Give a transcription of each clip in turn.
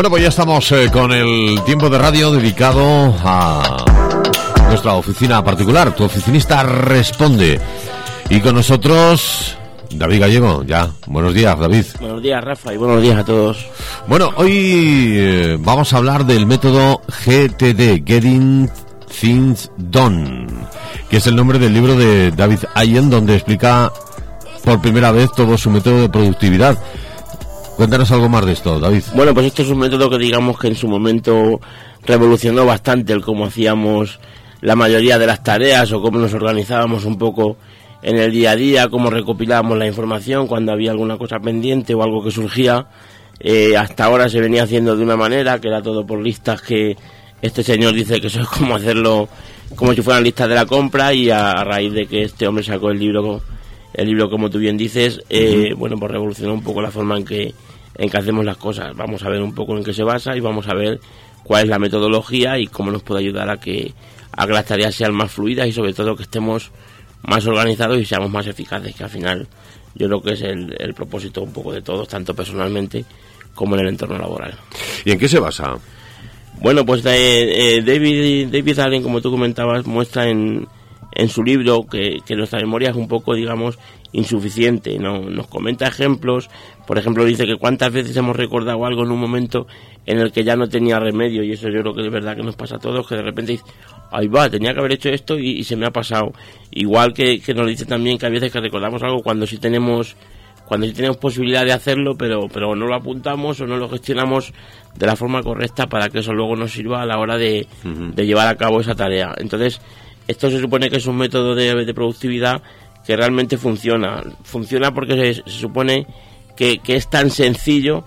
Bueno, pues ya estamos eh, con el tiempo de radio dedicado a nuestra oficina particular. Tu oficinista responde. Y con nosotros, David Gallego. Ya, buenos días, David. Buenos días, Rafa, y buenos días a todos. Bueno, hoy eh, vamos a hablar del método GTD, Getting Things Done, que es el nombre del libro de David Allen, donde explica por primera vez todo su método de productividad. Cuéntanos algo más de esto, David. Bueno, pues este es un método que digamos que en su momento revolucionó bastante el cómo hacíamos la mayoría de las tareas o cómo nos organizábamos un poco en el día a día, cómo recopilábamos la información cuando había alguna cosa pendiente o algo que surgía. Eh, hasta ahora se venía haciendo de una manera, que era todo por listas que este señor dice que eso es como hacerlo como si fueran listas de la compra y a, raíz de que este hombre sacó el libro el libro como tú bien dices eh, bueno pues revolucionó un poco la forma en que en que hacemos las cosas. Vamos a ver un poco en qué se basa y vamos a ver cuál es la metodología y cómo nos puede ayudar a que, a que las tareas sean más fluidas y sobre todo que estemos más organizados y seamos más eficaces, que al final yo creo que es el, el propósito un poco de todos, tanto personalmente como en el entorno laboral. ¿Y en qué se basa? Bueno, pues eh, eh, David, David Allen, como tú comentabas, muestra en, en su libro que, que, nuestra memoria es un poco, digamos, insuficiente. ¿no? Nos comenta ejemplos, por ejemplo, dice que cuántas veces hemos recordado algo en un momento en el que ya no tenía remedio, y eso yo creo que es verdad que nos pasa a todos, que de repente dice, ahí va, tenía que haber hecho esto y, se me ha pasado. Igual que, que, nos dice también que a veces que recordamos algo cuando sí tenemos cuando sí tenemos posibilidad de hacerlo, pero, pero no lo apuntamos o no lo gestionamos de la forma correcta para que eso luego nos sirva a la hora de, de llevar a cabo esa tarea. Entonces, esto se supone que es un método de, productividad que realmente funciona. Funciona porque se, supone que, es tan sencillo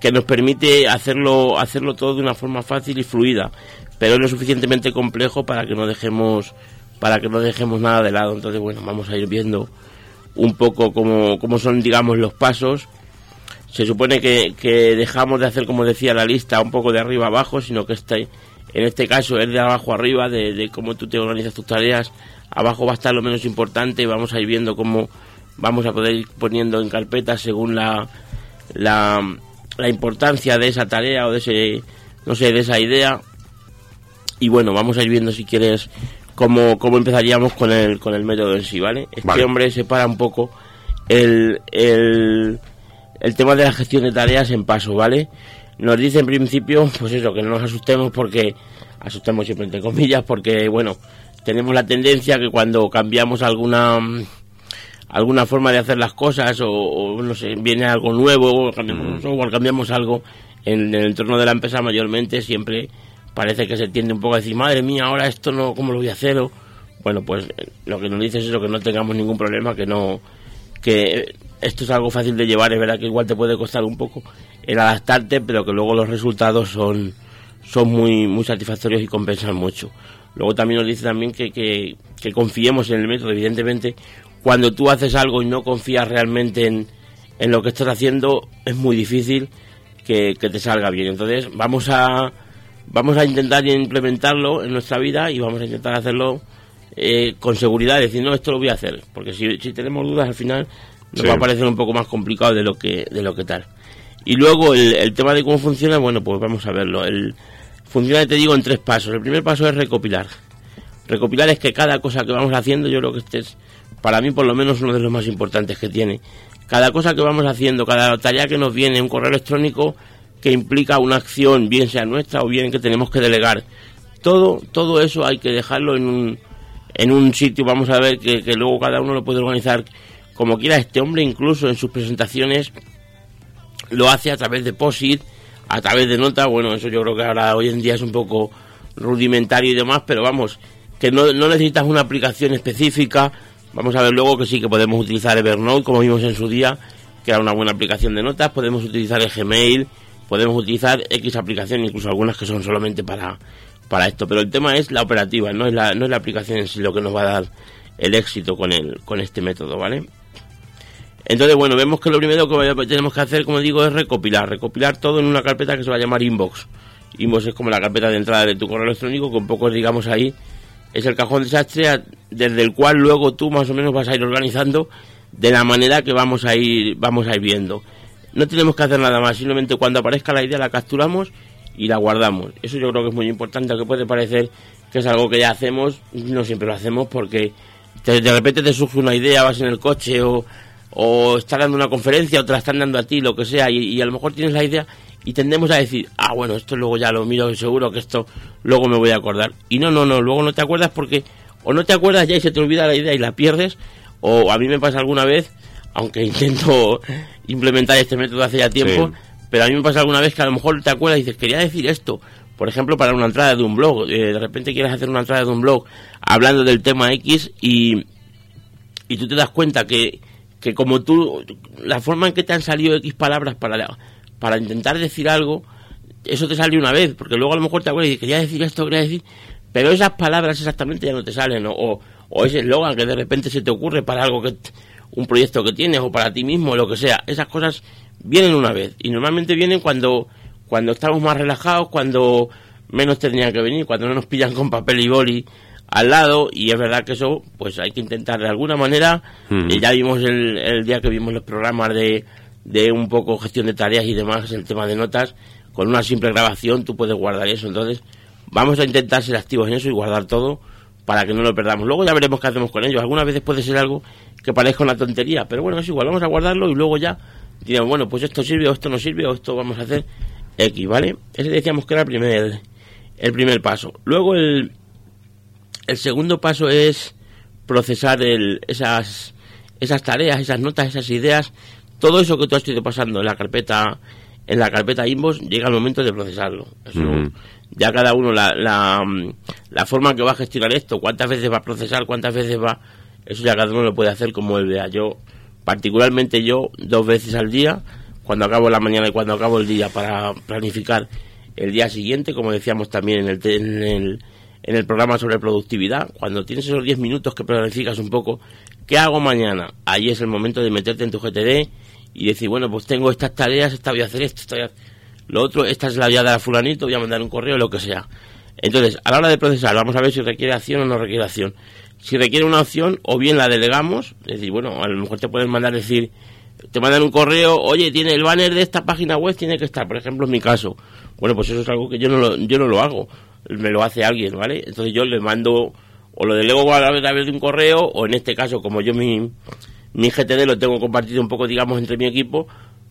que nos permite hacerlo, hacerlo todo de una forma fácil y fluida, pero es lo suficientemente complejo para que no dejemos, para que no dejemos nada de lado. Entonces, bueno, vamos a ir viendo un poco cómo, cómo son, digamos, los pasos. Se supone que, que dejamos de hacer, como decía la lista, un poco de arriba abajo, sino que está en este caso es de abajo arriba, de, cómo tú te organizas tus tareas. Abajo va a estar lo menos importante y vamos a ir viendo cómo vamos a poder ir poniendo en carpetas según la, la, la importancia de esa tarea o de ese, no sé, de esa idea. Y bueno, vamos a ir viendo si quieres cómo, cómo empezaríamos con el, con el método en sí, ¿vale? Este hombre separa un poco el, el, el tema de la gestión de tareas en paso, ¿vale? Nos dice en principio, pues eso, que no nos asustemos porque, asustemos siempre entre comillas, porque, bueno, tenemos la tendencia que cuando cambiamos alguna alguna forma de hacer las cosas o, no sé, viene algo nuevo o cambiamos, o cambiamos algo en el entorno de la empresa mayormente siempre parece que se tiende un poco a decir, madre mía, ahora esto no, ¿cómo lo voy a hacer? bueno, pues eh, lo que nos dice es eso, que no tengamos ningún problema, que no, que esto es algo fácil de llevar, es verdad que igual te puede costar un poco el adaptarte, pero que luego los resultados son, son muy, muy satisfactorios y compensan mucho. Luego también nos dice también que, que, confiemos en el método, evidentemente, cuando tú haces algo y no confías realmente en, en lo que estás haciendo, es muy difícil que, te salga bien. Entonces, vamos a, vamos a intentar implementarlo en nuestra vida y vamos a intentar hacerlo eh, con seguridad, decir, no, esto lo voy a hacer, porque si, si tenemos dudas al final nos va a parecer un poco más complicado de lo que, de lo que tal. Y luego el, tema de cómo funciona, bueno, pues vamos a verlo. El, funciona, te digo, en tres pasos. El primer paso es recopilar. Recopilar es que cada cosa que vamos haciendo, yo creo que este es, para mí por lo menos, uno de los más importantes que tiene. Cada cosa que vamos haciendo, cada tarea que nos viene, un correo electrónico que implica una acción, bien sea nuestra o bien que tenemos que delegar. Todo, todo eso hay que dejarlo en un, en un sitio, vamos a ver que, que luego cada uno lo puede organizar como quiera. Este hombre, incluso en sus presentaciones lo hace a través de POSIT, a través de notas, bueno, eso yo creo que ahora hoy en día es un poco rudimentario y demás, pero vamos, que no, no necesitas una aplicación específica, vamos a ver luego que sí que podemos utilizar Evernote, como vimos en su día, que era una buena aplicación de notas, podemos utilizar el Gmail, podemos utilizar X aplicaciones, incluso algunas que son solamente para, para esto, pero el tema es la operativa, no es la, no es la aplicación en sí lo que nos va a dar el éxito con, el, con este método, ¿vale? Entonces, bueno, vemos que lo primero que tenemos que hacer, como digo, es recopilar. Recopilar todo en una carpeta que se va a llamar Inbox. Inbox es como la carpeta de entrada de tu correo electrónico, con pocos, digamos, ahí. Es el cajón desastre desde el cual luego tú más o menos vas a ir organizando de la manera que vamos a ir, vamos a ir viendo. no tenemos que hacer nada más, simplemente cuando aparezca la idea la capturamos y la guardamos. Eso yo creo que es muy importante, aunque puede parecer que es algo que ya hacemos, no siempre lo hacemos porque de repente te surge una idea, vas en el coche o, o estás dando una conferencia o te la están dando a ti, lo que sea, y, a lo mejor tienes la idea y tendemos a decir, ah, bueno, esto luego ya lo miro, seguro que esto luego me voy a acordar. Y no, no, no, luego no te acuerdas porque o no te acuerdas ya y se te olvida la idea y la pierdes, o a mí me pasa alguna vez, aunque intento implementar este método hace ya tiempo, pero a mí me pasa alguna vez que a lo mejor te acuerdas y dices, quería decir esto, por ejemplo, para una entrada de un blog, eh, de repente quieres hacer una entrada de un blog hablando del tema X y, y tú te das cuenta que, que como tú, la forma en que te han salido X palabras para, para intentar decir algo, eso te sale una vez, porque luego a lo mejor te acuerdas y dices, quería decir esto, quería decir, pero esas palabras exactamente ya no te salen, o, o ese eslogan que de repente se te ocurre para algo que un proyecto que tienes o para ti mismo, lo que sea, esas cosas vienen una vez. Y normalmente vienen cuando cuando estamos más relajados, cuando menos tendrían que venir, cuando no nos pillan con papel y boli al lado. Y es verdad que eso pues hay que intentar de alguna manera. Y ya vimos el, el, día que vimos los programas de, de un poco gestión de tareas y demás el tema de notas. Con una simple grabación tú puedes guardar eso. Entonces vamos a intentar ser activos en eso y guardar todo para que no lo perdamos. Luego ya veremos qué hacemos con ellos. Algunas veces puede ser algo que parezca una tontería, pero bueno, es igual, vamos a guardarlo y luego ya diremos, bueno, pues esto sirve o esto no sirve o esto vamos a hacer X, ¿vale? Ese decíamos que era el primer, el primer paso. Luego el, el segundo paso es procesar el, esas, esas tareas, esas notas, esas ideas, todo eso que tú has ido pasando en la carpeta en la carpeta Inbox llega el momento de procesarlo. Ya cada uno, la, la, la, forma que va a gestionar esto, cuántas veces va a procesar, cuántas veces va, eso ya cada uno lo puede hacer como él vea. Yo, particularmente yo, dos veces al día, cuando acabo la mañana y cuando acabo el día para planificar el día siguiente, como decíamos también en el, en el, en el programa sobre productividad, cuando tienes esos 10 minutos que planificas un poco, ¿qué hago mañana? Ahí es el momento de meterte en tu GTD y decir, bueno, pues tengo estas tareas, esta voy a hacer esto, esta lo otro, esta es la voy a dar a fulanito, voy a mandar un correo, lo que sea. Entonces, a la hora de procesar, vamos a ver si requiere acción o no requiere acción. Si requiere una opción, o bien la delegamos, es decir, bueno, a lo mejor te pueden mandar decir, te mandan un correo, oye, tiene el banner de esta página web, tiene que estar, por ejemplo, en mi caso. Bueno, pues eso es algo que yo no lo, yo no lo hago, me lo hace alguien, ¿vale? Entonces yo le mando, o lo delego a través de un correo, o en este caso, como yo mi, mi GTD lo tengo compartido un poco, digamos, entre mi equipo,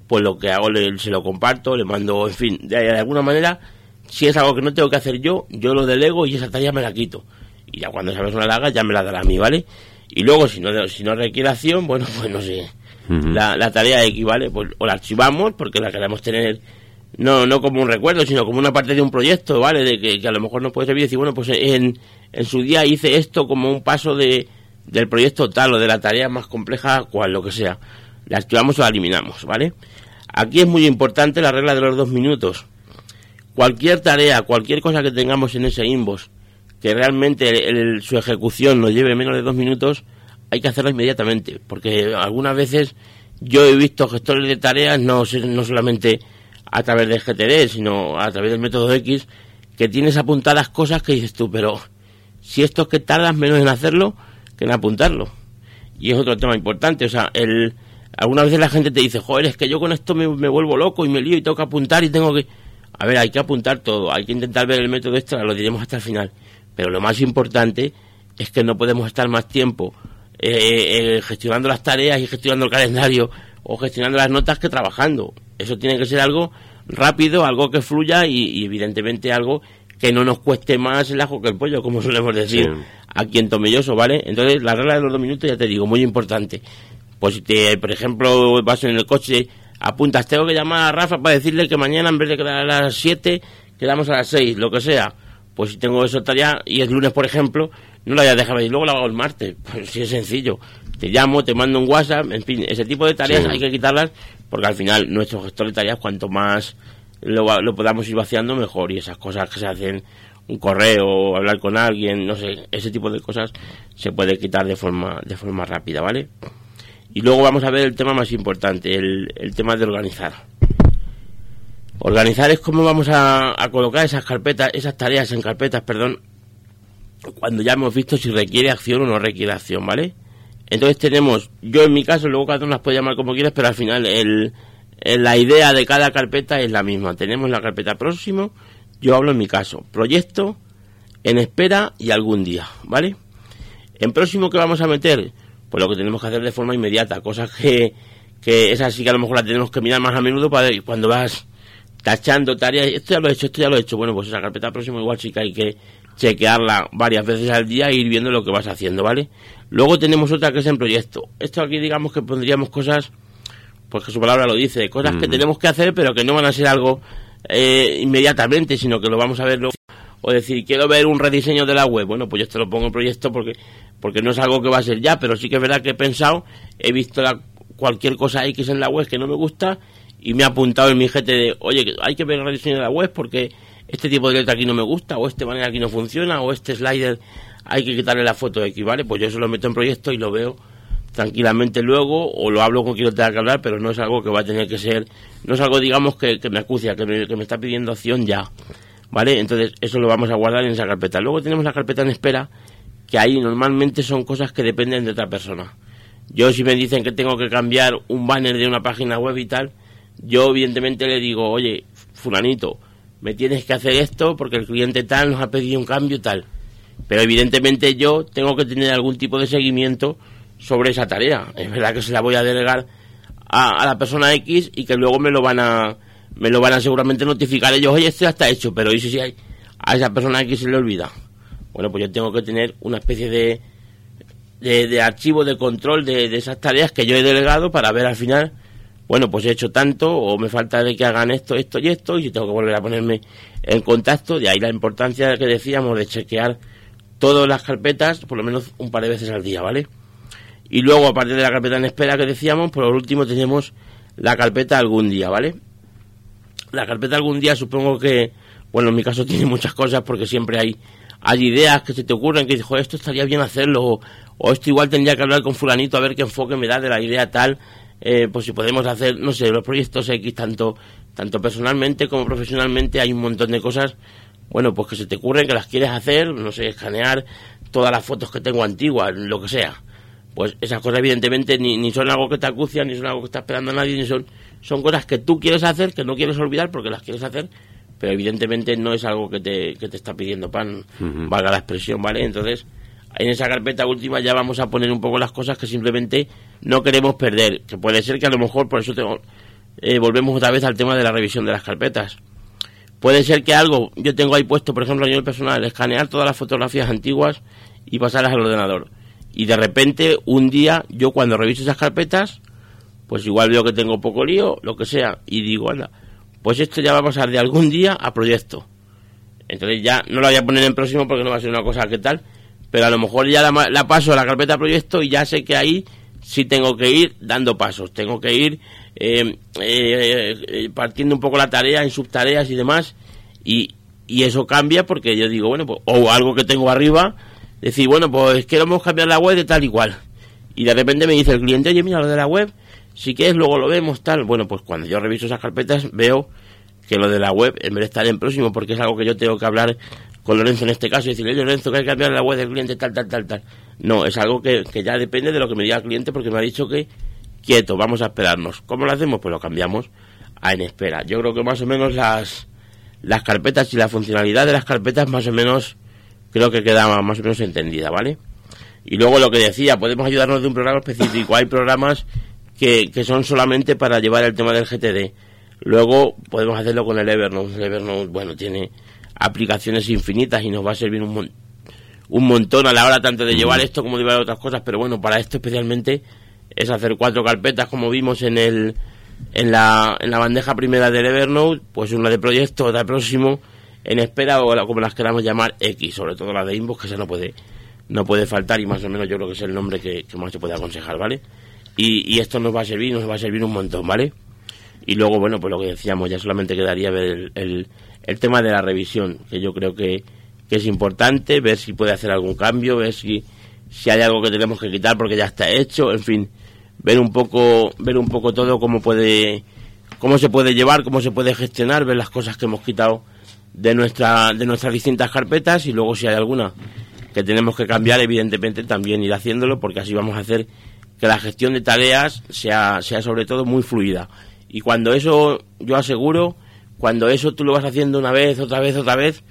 pues lo que hago le, se lo comparto, le mando, en fin, de, alguna manera, si es algo que no tengo que hacer yo, yo lo delego y esa tarea me la quito. Y ya cuando sabes una la ya me la dará a mí, ¿vale? Y luego, si no, si no requiere acción, bueno, pues no sé, la, la, tarea equivale, pues o la archivamos porque la queremos tener no no como un recuerdo, sino como una parte de un proyecto, ¿vale? De que, que a lo mejor no puede servir y decir, bueno, pues en, en su día hice esto como un paso de, del proyecto tal o de la tarea más compleja, cual lo que sea. La activamos o la eliminamos, ¿vale? Aquí es muy importante la regla de los dos minutos. Cualquier tarea, cualquier cosa que tengamos en ese inbox, que realmente su ejecución nos lleve menos de dos minutos, hay que hacerla inmediatamente, porque algunas veces yo he visto gestores de tareas, no, no solamente a través del GTD, sino a través del método X, que tienes apuntadas cosas que dices tú, pero si esto es que tardas menos en hacerlo, en apuntarlo. Y es otro tema importante, o sea, el, algunas veces la gente te dice, joder, es que yo con esto me, vuelvo loco y me lío y tengo que apuntar y tengo que... A ver, hay que apuntar todo, hay que intentar ver el método extra, lo diremos hasta el final. Pero lo más importante es que no podemos estar más tiempo eh, eh, gestionando las tareas y gestionando el calendario o gestionando las notas que trabajando. Eso tiene que ser algo rápido, algo que fluya y evidentemente algo que no nos cueste más el ajo que el pollo, como solemos decir aquí en Tomelloso, ¿vale? Entonces, la regla de los dos minutos, ya te digo, muy importante. Pues si te, por ejemplo, vas en el coche, apuntas, tengo que llamar a Rafa para decirle que mañana en vez de quedar a las 7, quedamos a las 6, lo que sea. Pues si tengo eso tarea y es lunes, por ejemplo, no la voy a dejar y luego la hago el martes. Pues sí es sencillo. Te llamo, te mando un WhatsApp, en fin, ese tipo de tareas hay que quitarlas porque al final nuestro gestor de tareas, cuanto más lo, lo podamos ir vaciando mejor. Y esas cosas que se hacen un correo hablar con alguien no sé ese tipo de cosas se puede quitar de forma de forma rápida vale y luego vamos a ver el tema más importante el, el tema de organizar organizar es cómo vamos a, colocar esas carpetas esas tareas en carpetas perdón cuando ya hemos visto si requiere acción o no requiere acción vale entonces tenemos yo en mi caso luego cada uno las puede llamar como quieras pero al final el la idea de cada carpeta es la misma. Tenemos la carpeta próximo, yo hablo en mi caso, proyecto, en espera y algún día, ¿vale? En próximo, ¿qué vamos a meter? Pues lo que tenemos que hacer de forma inmediata, cosas que, que es así que a lo mejor la tenemos que mirar más a menudo para cuando vas tachando tareas, esto ya lo he hecho, esto ya lo he hecho, bueno, pues esa carpeta próxima igual sí que hay que chequearla varias veces al día e ir viendo lo que vas haciendo, ¿vale? Luego tenemos otra que es en proyecto. Esto aquí digamos que pondríamos cosas, pues que su palabra lo dice, cosas que tenemos que hacer pero que no van a ser algo eh, inmediatamente, sino que lo vamos a ver luego. O decir, quiero ver un rediseño de la web. Bueno, pues yo te lo pongo en proyecto porque, porque no es algo que va a ser ya, pero sí que es verdad que he pensado, he visto la, cualquier cosa X en la web que no me gusta y me ha apuntado en mi GT de, oye, hay que ver rediseño de la web porque este tipo de letra aquí no me gusta, o este manera aquí no funciona, o este slider hay que quitarle la foto de aquí, ¿vale? Pues yo eso lo meto en proyecto y lo veo tranquilamente luego, o lo hablo con quien tenga que hablar, pero no es algo que va a tener que ser, no es algo, digamos, que, me acucia, que me, que me está pidiendo acción ya, ¿vale? Entonces, eso lo vamos a guardar en esa carpeta. Luego tenemos la carpeta en espera, que ahí normalmente son cosas que dependen de otra persona. Yo, si me dicen que tengo que cambiar un banner de una página web y tal, yo evidentemente le digo, oye, fulanito, me tienes que hacer esto porque el cliente tal nos ha pedido un cambio tal. Pero evidentemente yo tengo que tener algún tipo de seguimiento sobre esa tarea. Es verdad que se la voy a delegar a, la persona X y que luego me lo van a me lo van a seguramente notificar ellos, oye, esto ya está hecho, pero ¿y si hay, a esa persona X se le olvida? Bueno, pues yo tengo que tener una especie de, de, archivo de control de, de esas tareas que yo he delegado para ver al final bueno, pues he hecho tanto o me falta de que hagan esto, esto y esto y tengo que volver a ponerme en contacto. De ahí la importancia que decíamos de chequear todas las carpetas por lo menos un par de veces al día, ¿vale? Y luego, aparte de la carpeta en espera que decíamos, por último tenemos la carpeta algún día, ¿vale? La carpeta algún día supongo que, bueno, en mi caso tiene muchas cosas porque siempre hay, hay ideas que se te ocurren que dices, esto estaría bien hacerlo o, o esto igual tendría que hablar con fulanito a ver qué enfoque me da de la idea tal eh, pues si podemos hacer, no sé, los proyectos X, tanto, tanto personalmente como profesionalmente, hay un montón de cosas, bueno, pues que se te ocurren, que las quieres hacer, no sé, escanear todas las fotos que tengo antiguas, lo que sea. Pues esas cosas evidentemente ni, ni son algo que te acucia, ni son algo que está esperando a nadie, ni son, son cosas que tú quieres hacer, que no quieres olvidar porque las quieres hacer, pero evidentemente no es algo que te, que te está pidiendo pan, valga la expresión, ¿vale? Entonces, en esa carpeta última ya vamos a poner un poco las cosas que simplemente no queremos perder, que puede ser que a lo mejor, por eso tengo, eh, volvemos otra vez al tema de la revisión de las carpetas. Puede ser que algo, yo tengo ahí puesto, por ejemplo, a nivel personal, escanear todas las fotografías antiguas y pasarlas al ordenador. Y de repente, un día, yo cuando reviso esas carpetas, pues igual veo que tengo poco lío, lo que sea, y digo, anda, pues esto ya va a pasar de algún día a proyecto. Entonces ya no lo voy a poner en próximo porque no va a ser una cosa que tal, pero a lo mejor ya la, paso a la carpeta proyecto y ya sé que ahí sí tengo que ir dando pasos, tengo que ir eh, eh, eh, partiendo un poco la tarea en subtareas y demás, y, y eso cambia porque yo digo, bueno, pues, o algo que tengo arriba, decir, bueno, pues queremos cambiar la web de tal y cual, y de repente me dice el cliente, oye, mira lo de la web, si quieres luego lo vemos, tal, bueno, pues cuando yo reviso esas carpetas veo que lo de la web, en vez de estar en próximo, porque es algo que yo tengo que hablar con Lorenzo en este caso y decirle, Lorenzo, que hay que cambiar la web del cliente, tal, tal, tal, tal. No, es algo que, que ya depende de lo que me diga el cliente porque me ha dicho que quieto, vamos a esperarnos. ¿Cómo lo hacemos? Pues lo cambiamos a en espera. Yo creo que más o menos las, las carpetas y la funcionalidad de las carpetas más o menos creo que queda más o menos entendida, ¿vale? Y luego lo que decía, podemos ayudarnos de un programa específico. Hay programas que, que son solamente para llevar el tema del GTD. Luego podemos hacerlo con el Evernote. El Evernote, bueno, tiene aplicaciones infinitas y nos va a servir un, un montón a la hora tanto de llevar esto como de llevar otras cosas, pero bueno, para esto especialmente es hacer cuatro carpetas como vimos en el en la, en la bandeja primera del Evernote, pues una de proyecto, otra de próximo, en espera o como las queramos llamar X, sobre todo la de inbox que esa no puede no puede faltar y más o menos yo creo que es el nombre que, más se puede aconsejar, ¿vale? Y, y esto nos va a servir, nos va a servir un montón, ¿vale? Y luego, bueno, pues lo que decíamos, ya solamente quedaría ver el el tema de la revisión, que yo creo que, es importante, ver si puede hacer algún cambio, ver si, si hay algo que tenemos que quitar porque ya está hecho, en fin, ver un poco, ver un poco todo cómo puede, cómo se puede llevar, cómo se puede gestionar, ver las cosas que hemos quitado de nuestra, de nuestras distintas carpetas y luego si hay alguna que tenemos que cambiar, evidentemente también ir haciéndolo porque así vamos a hacer que la gestión de tareas sea, sea sobre todo muy fluida. Y cuando eso, yo aseguro, cuando eso tú lo vas haciendo una vez, otra vez, otra vez,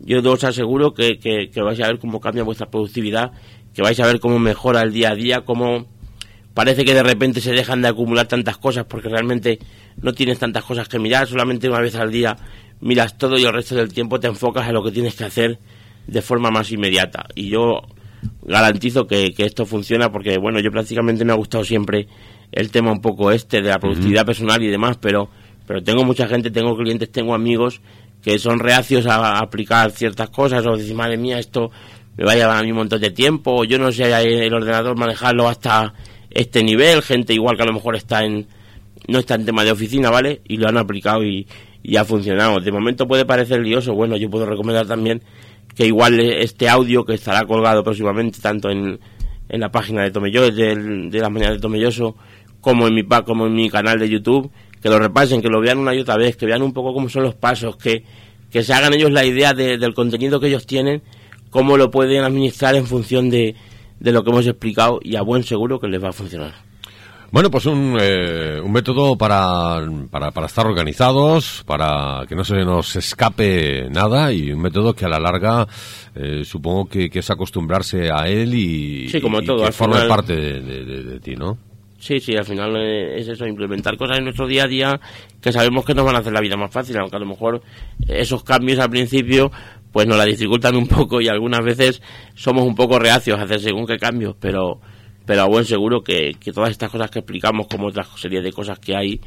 yo os aseguro que, que, que vais a ver cómo cambia vuestra productividad, que vais a ver cómo mejora el día a día, cómo parece que de repente se dejan de acumular tantas cosas porque realmente no tienes tantas cosas que mirar, solamente una vez al día miras todo y el resto del tiempo te enfocas en lo que tienes que hacer de forma más inmediata. Y yo garantizo que, esto funciona porque, bueno, yo prácticamente me ha gustado siempre el tema un poco este de la productividad personal y demás, pero, pero tengo mucha gente, tengo clientes, tengo amigos que son reacios a, aplicar ciertas cosas o decir, madre mía, esto me va a llevar a mí un montón de tiempo, o yo no sé el ordenador manejarlo hasta este nivel, gente igual que a lo mejor está en no está en tema de oficina, ¿vale? Y lo han aplicado y, y ha funcionado. De momento puede parecer lioso, bueno, yo puedo recomendar también que igual este audio que estará colgado próximamente tanto en, en la página de Tomelloso, de, de las mañanas de Tomelloso, como en mi como en mi canal de YouTube, que lo repasen, que lo vean una y otra vez, que vean un poco cómo son los pasos, que, que se hagan ellos la idea del contenido que ellos tienen, cómo lo pueden administrar en función de, de lo que hemos explicado y a buen seguro que les va a funcionar. Bueno, pues un, eh, un método para, para, para, estar organizados, para que no se nos escape nada y un método que a la larga eh, supongo que, que, es acostumbrarse a él y, sí, como todo, que forme parte de, de, ti, ¿no? Sí, sí, al final eh, es eso, implementar cosas en nuestro día a día que sabemos que nos van a hacer la vida más fácil, aunque a lo mejor esos cambios al principio pues nos la dificultan un poco y algunas veces somos un poco reacios a hacer según qué cambios, pero pero a buen seguro que, que todas estas cosas que explicamos, como otras series de cosas que hay,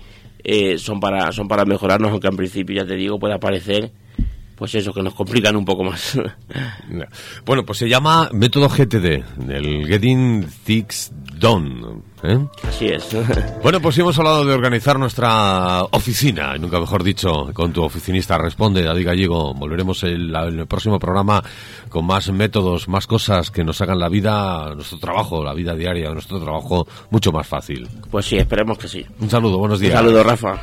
eh, son para son para mejorarnos, aunque en principio, ya te digo, puede parecer pues eso, que nos complican un poco más. bueno, pues se llama método GTD, el Getting Things Done. ¿Eh? Así es. bueno, pues hemos hablado de organizar nuestra oficina, nunca mejor dicho, con tu oficinista. Responde, David Gallego. Volveremos en el próximo programa con más métodos, más cosas que nos hagan la vida, nuestro trabajo, la vida diaria, nuestro trabajo mucho más fácil. Pues sí, esperemos que sí. Un saludo, buenos días. Un saludo, Rafa.